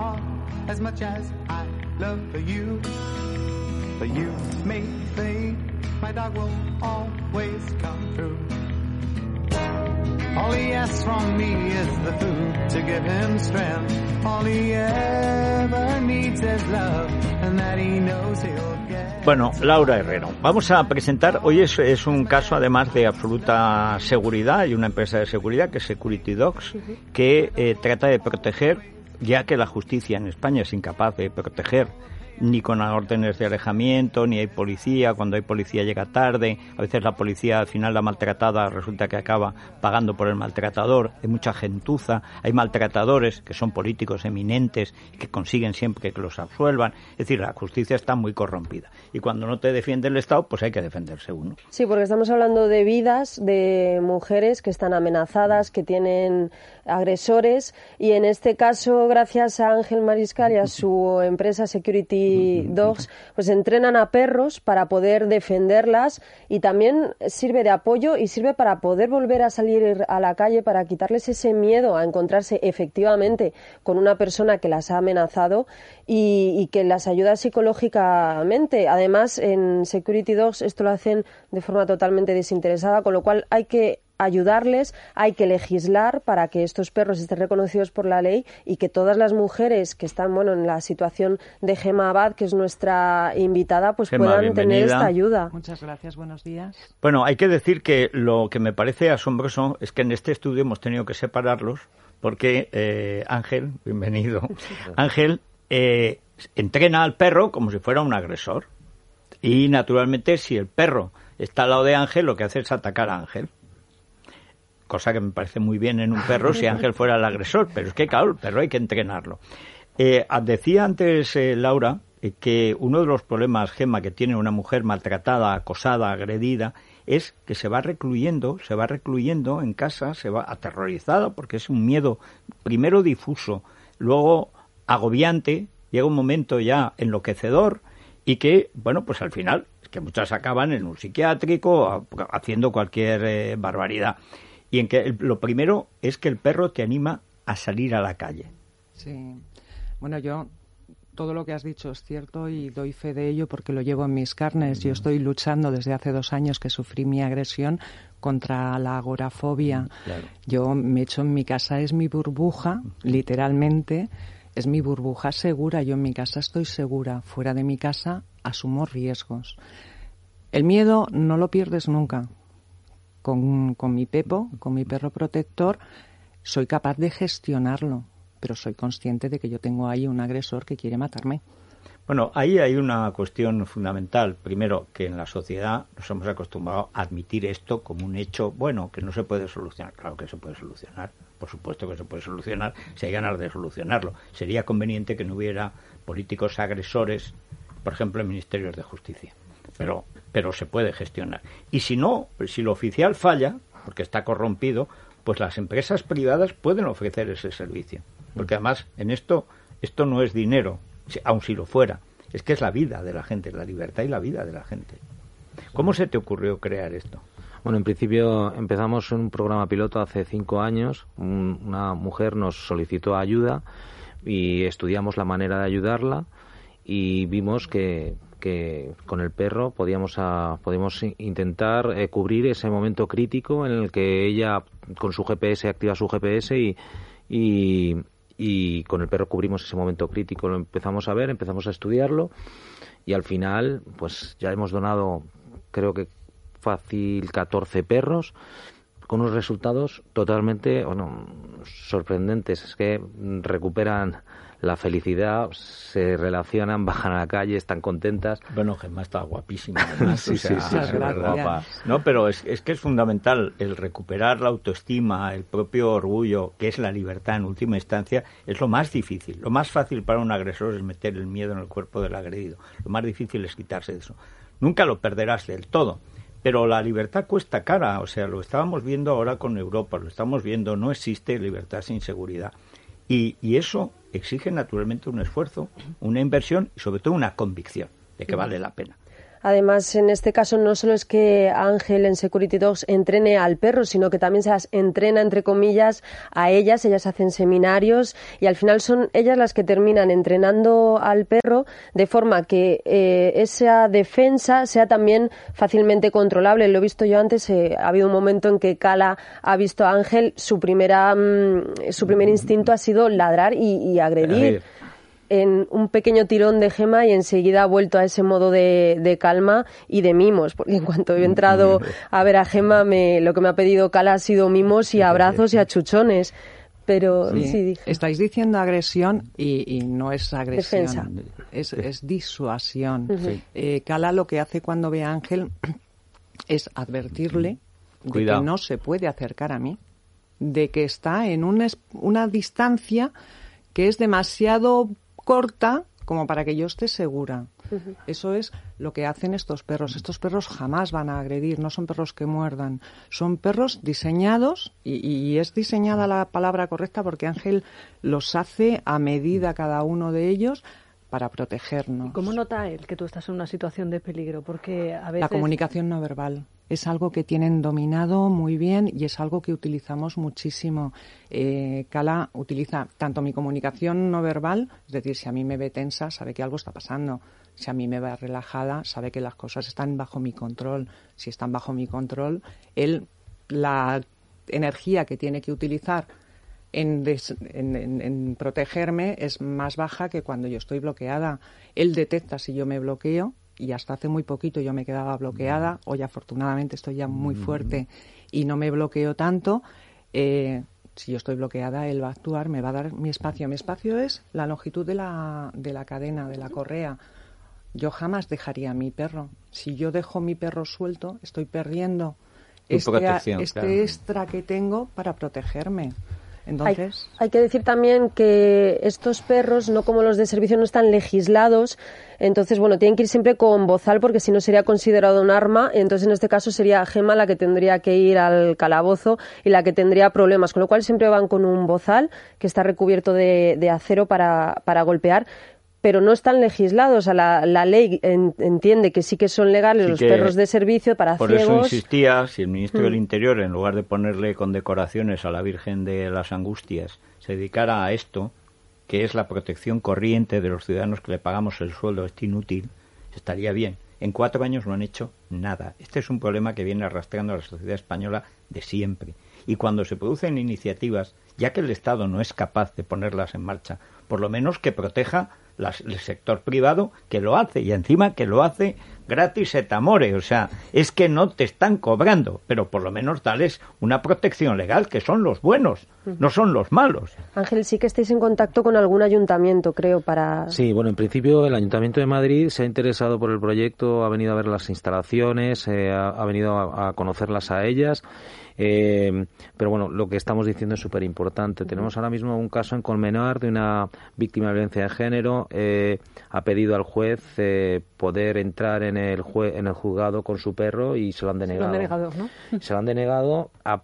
heart as much as I love for you. But you may fade, my dog will always come through. All he asks from me is the food to give him strength. All he ever needs is love, and that he knows he'll get. Bueno, Laura Herrero, vamos a presentar, hoy es, es un caso además de absoluta seguridad, hay una empresa de seguridad que es Security Dogs, que eh, trata de proteger, ya que la justicia en España es incapaz de proteger ni con órdenes de alejamiento, ni hay policía, cuando hay policía llega tarde, a veces la policía al final la maltratada resulta que acaba pagando por el maltratador, hay mucha gentuza, hay maltratadores que son políticos eminentes que consiguen siempre que los absuelvan, es decir, la justicia está muy corrompida. Y cuando no te defiende el Estado, pues hay que defenderse uno. Sí, porque estamos hablando de vidas de mujeres que están amenazadas, que tienen agresores. Y en este caso, gracias a Ángel Mariscal y a su empresa Security Dogs, pues entrenan a perros para poder defenderlas y también sirve de apoyo y sirve para poder volver a salir a la calle para quitarles ese miedo a encontrarse efectivamente con una persona que las ha amenazado y, y que las ayuda psicológicamente. Además, en Security Dogs esto lo hacen de forma totalmente desinteresada, con lo cual hay que ayudarles, hay que legislar para que estos perros estén reconocidos por la ley y que todas las mujeres que están bueno en la situación de Gema Abad, que es nuestra invitada, pues Gemma, puedan tener esta ayuda. Muchas gracias, buenos días. Bueno, hay que decir que lo que me parece asombroso es que en este estudio hemos tenido que separarlos porque eh, Ángel, bienvenido, Ángel eh, entrena al perro como si fuera un agresor. Y naturalmente si el perro está al lado de Ángel, lo que hace es atacar a Ángel. Cosa que me parece muy bien en un perro si Ángel fuera el agresor, pero es que claro, el perro hay que entrenarlo. Eh, decía antes eh, Laura eh, que uno de los problemas, Gemma, que tiene una mujer maltratada, acosada, agredida, es que se va recluyendo, se va recluyendo en casa, se va aterrorizada porque es un miedo primero difuso, luego agobiante, llega un momento ya enloquecedor y que, bueno, pues al final, es que muchas acaban en un psiquiátrico haciendo cualquier eh, barbaridad. Y en que el- lo primero es que el perro te anima a salir a la calle. Sí. Bueno, yo todo lo que has dicho es cierto y doy fe de ello porque lo llevo en mis carnes. Yo estoy luchando desde hace dos años que sufrí mi agresión contra la agorafobia. Claro. Yo me echo en mi casa, es mi burbuja, literalmente, es mi burbuja segura. Yo en mi casa estoy segura. Fuera de mi casa asumo riesgos. El miedo no lo pierdes nunca. Con, con mi Pepo, con mi perro protector, soy capaz de gestionarlo, pero soy consciente de que yo tengo ahí un agresor que quiere matarme. Bueno, ahí hay una cuestión fundamental. Primero, que en la sociedad nos hemos acostumbrado a admitir esto como un hecho bueno, que no se puede solucionar. Claro que se puede solucionar, por supuesto que se puede solucionar si hay ganas de solucionarlo. Sería conveniente que no hubiera políticos agresores, por ejemplo, en ministerios de justicia. Pero, pero se puede gestionar. Y si no, si lo oficial falla, porque está corrompido, pues las empresas privadas pueden ofrecer ese servicio. Porque además, en esto, esto no es dinero, aun si lo fuera. Es que es la vida de la gente, la libertad y la vida de la gente. ¿Cómo se te ocurrió crear esto? Bueno, en principio empezamos un programa piloto hace cinco años. Un- una mujer nos solicitó ayuda y estudiamos la manera de ayudarla y vimos que, que con el perro podíamos, a- podíamos intentar eh, cubrir ese momento crítico en el que ella con su GPS activa su GPS y, y, con el perro cubrimos ese momento crítico. Lo empezamos a ver, empezamos a estudiarlo y al final pues ya hemos donado creo que fácil 14 perros con unos resultados totalmente bueno, sorprendentes. Es que recuperan la felicidad, se relacionan, bajan a la calle, están contentas. Bueno, Gemma está guapísima. Además, Sí, o sea, sí, sí, es guapa. No, pero es, es que es fundamental el recuperar la autoestima, el propio orgullo, que es la libertad en última instancia, es lo más difícil. Lo más fácil para un agresor es meter el miedo en el cuerpo del agredido. Lo más difícil es quitarse de eso. Nunca lo perderás del todo. Pero la libertad cuesta cara, o sea, lo estábamos viendo ahora con Europa, lo estamos viendo, no existe libertad sin seguridad. Y, y eso exige naturalmente un esfuerzo, una inversión y sobre todo una convicción de que vale la pena. Además, en este caso no solo es que Ángel en Security Dogs entrene al perro, sino que también se las entrena, entre comillas, a ellas. Ellas hacen seminarios y al final son ellas las que terminan entrenando al perro de forma que eh, esa defensa sea también fácilmente controlable. Lo he visto yo antes, eh, ha habido un momento en que Cala ha visto a Ángel, su, primera, mm, su primer instinto ha sido ladrar y, agredir en un pequeño tirón de gema y enseguida ha vuelto a ese modo de, calma y de mimos, porque en cuanto he entrado a ver a Gema, me, lo que me ha pedido Cala ha sido mimos y abrazos y achuchones. Pero sí, dije. Estáis diciendo agresión y, no es agresión. Es, es, disuasión. Eh, Cala lo que hace cuando ve a Ángel es advertirle de que no se puede acercar a mí, de que está en una, una distancia que es demasiado corta como para que yo esté segura. Eso es lo que hacen estos perros. Estos perros jamás van a agredir, no son perros que muerdan. Son perros diseñados, y, es diseñada la palabra correcta porque Ángel los hace a medida cada uno de ellos para protegernos. ¿Cómo nota él que tú estás en una situación de peligro? Porque a veces... La comunicación no verbal es algo que tienen dominado muy bien y es algo que utilizamos muchísimo. Eh, Cala utiliza tanto mi comunicación no verbal, es decir, si a mí me ve tensa, sabe que algo está pasando. Si a mí me ve relajada, sabe que las cosas están bajo mi control. Si están bajo mi control, él, la energía que tiene que utilizar en, en, protegerme es más baja que cuando yo estoy bloqueada. Él detecta si yo me bloqueo y hasta hace muy poquito yo me quedaba bloqueada, hoy afortunadamente estoy ya muy mm. fuerte y no me bloqueo tanto. Eh, si yo estoy bloqueada, él va a actuar, me va a dar mi espacio. Mi espacio es la longitud de la, de la cadena, de la correa. Yo jamás dejaría a mi perro. Si yo dejo mi perro suelto, estoy perdiendo este, este extra que tengo para protegerme. Hay, que decir también que estos perros, no como los de servicio, no están legislados. Entonces, bueno, tienen que ir siempre con bozal porque si no sería considerado un arma. Entonces, en este caso sería Gema la que tendría que ir al calabozo y la que tendría problemas. Con lo cual, siempre van con un bozal que está recubierto de, de acero para, para golpear pero no están legislados. O la, la ley entiende que sí que son legales los perros de servicio para Por ciegos. Por eso insistía, si el ministro del mm. Interior, en lugar de ponerle con decoraciones a la Virgen de las Angustias, se dedicara a esto, que es la protección corriente de los ciudadanos que le pagamos el sueldo, este inútil, estaría bien. En cuatro años no han hecho nada. Este es un problema que viene arrastrando a la sociedad española de siempre. Y cuando se producen iniciativas, ya que el Estado no es capaz de ponerlas en marcha, por lo menos que proteja el sector privado que lo hace y encima que lo hace gratis et amore, o sea, es que no te están cobrando, pero por lo menos dales una protección legal, que son los buenos, no son los malos. Ángel, sí que estáis en contacto con algún ayuntamiento, creo, para... Sí, bueno, en principio el Ayuntamiento de Madrid se ha interesado por el proyecto, ha venido a ver las instalaciones, eh, ha, venido a conocerlas a ellas eh, pero bueno, lo que estamos diciendo es súper importante. Tenemos ahora mismo un caso en Colmenar de una víctima de violencia de género. Eh, ha pedido al juez eh, poder entrar en el, en el juzgado con su perro y se lo han denegado. Se lo han denegado, ¿no? Se lo han denegado a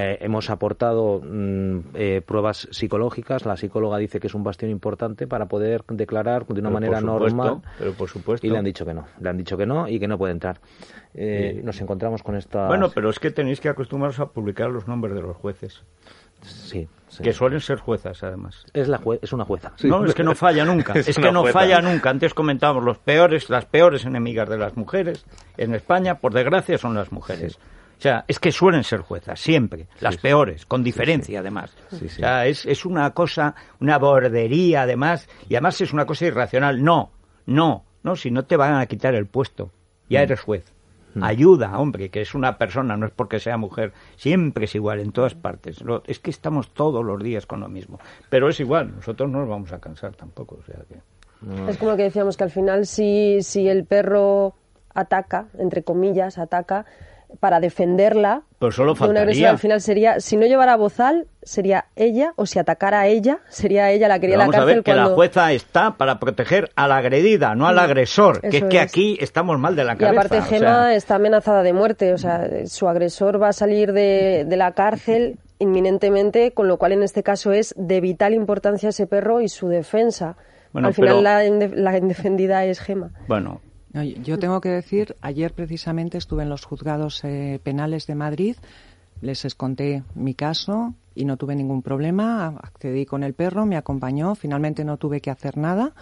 eh, hemos aportado mm, eh, pruebas psicológicas. La psicóloga dice que es un bastión importante para poder declarar de una manera normal. Pero por supuesto. Y le han dicho que no. Le han dicho que no y que no puede entrar. Eh, Nos encontramos con esta. Bueno, pero es que tenéis que acostumbraros a publicar los nombres de los jueces. Sí, Que suelen ser juezas, además. Es, la es una jueza. No, es que no falla nunca. es, que no falla nunca. Antes comentábamos los peores, las peores enemigas de las mujeres en España, por desgracia, son las mujeres. O sea, es que suelen ser juezas, siempre, las peores, con diferencia además. O sea, es, es una cosa, una bordería además, y además es una cosa irracional. No, no, no, si no te van a quitar el puesto, ya mm. eres juez. Mm. Ayuda, hombre, que es una persona, no es porque sea mujer, siempre es igual en todas partes. es que estamos todos los días con lo mismo. Pero es igual, nosotros no nos vamos a cansar tampoco. O sea que... Es como que decíamos que al final si, si el perro ataca, entre comillas, ataca, para defenderla pues solo faltaría. al final sería si no llevara bozal sería ella o si atacara a ella sería ella la que iría a la cárcel a ver que la jueza está para proteger a la agredida no al mm, agresor que es que aquí estamos mal de la cabeza y aparte Gema está amenazada de muerte o sea su agresor va a salir de, de la cárcel inminentemente con lo cual en este caso es de vital importancia ese perro y su defensa. Al final la, la indefendida es Gema bueno Yo tengo que decir, ayer precisamente estuve en los juzgados eh, penales de Madrid, les conté mi caso y no tuve ningún problema, accedí con el perro, me acompañó, finalmente no tuve que hacer nada,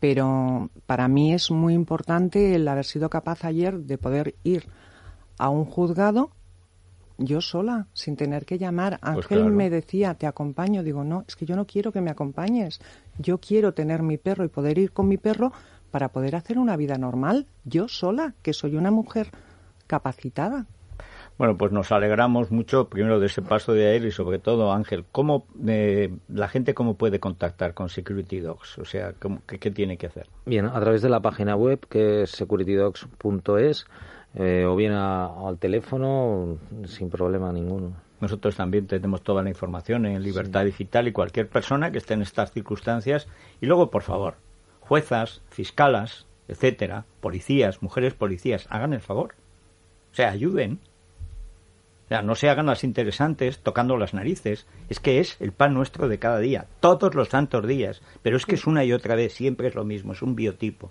pero para mí es muy importante el haber sido capaz ayer de poder ir a un juzgado yo sola, sin tener que llamar. Pues Ángel me decía, te acompaño. Digo, no, es que yo no quiero que me acompañes. Yo quiero tener mi perro y poder ir con mi perro para poder hacer una vida normal, yo sola, que soy una mujer capacitada. Bueno, pues nos alegramos mucho primero de ese paso de él y sobre todo, Ángel, ¿cómo eh, la gente cómo puede contactar con Security Dogs? O sea, qué, tiene que hacer? Bien, a través de la página web que es securitydogs.es eh, o bien al teléfono sin problema ninguno. Nosotros también tenemos toda la información en Libertad Digital y cualquier persona que esté en estas circunstancias. Y luego, por favor, juezas, fiscalas, etcétera, policías, mujeres policías, hagan el favor. O sea, ayuden. O sea, no se hagan las interesantes tocando las narices. Es que es el pan nuestro de cada día, todos los santos días. Pero es que es una y otra vez, siempre es lo mismo, es un biotipo.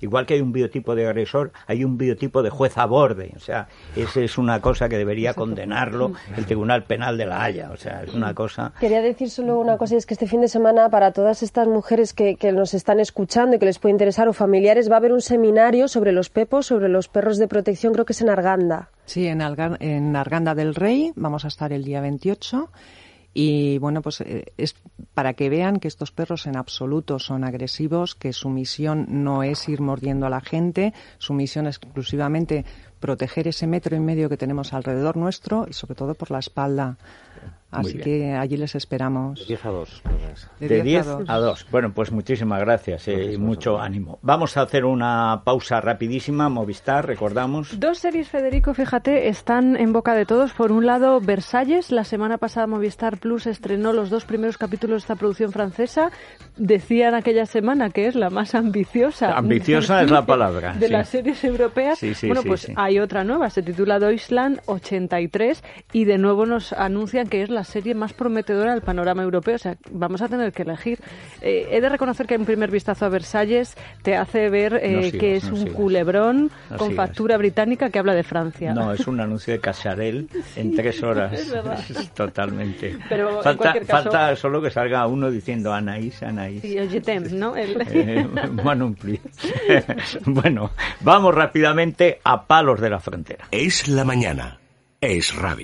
Igual que hay un biotipo de agresor, hay un biotipo de juez a borde. O sea, esa es una cosa que debería condenarlo el Tribunal Penal de la Haya. O sea, es una cosa. Quería decir solo una cosa, y es que este fin de semana, para todas estas mujeres que, que nos están escuchando y que les puede interesar, o familiares, va a haber un seminario sobre los pepos, sobre los perros de protección, creo que es en Arganda. Sí, en, en Arganda del Rey, vamos a estar el día 28. Y bueno, pues eh, es para que vean que estos perros en absoluto son agresivos, que su misión no es ir mordiendo a la gente, su misión es exclusivamente proteger ese metro y medio que tenemos alrededor nuestro y sobre todo por la espalda. Así que allí les esperamos. De 10 a 2. De 10 a 2. Bueno, pues muchísimas gracias eh, y mucho ánimo. Vamos a hacer una pausa rapidísima. Movistar, recordamos. Dos series, Federico, fíjate, están en boca de todos. Por un lado, Versalles. La semana pasada Movistar Plus estrenó los dos primeros capítulos de esta producción francesa. Decían aquella semana que es la más ambiciosa. Ambiciosa es la palabra. De las series europeas. bueno, pues hay otra nueva. Se titula Deutschland 83 y de nuevo nos anuncian que es la serie más prometedora del panorama europeo. O sea, vamos a tener que elegir. Eh, he de reconocer que un primer vistazo a Versalles te hace ver eh, que es un culebrón con factura británica que habla de Francia. No, es un anuncio de Casarel en tres horas. es Totalmente. Pero falta, falta solo que salga uno diciendo Anaís, Anaís. Y ¿no? Eh, bueno, vamos rápidamente a palos de la frontera. Es la mañana. Es radio.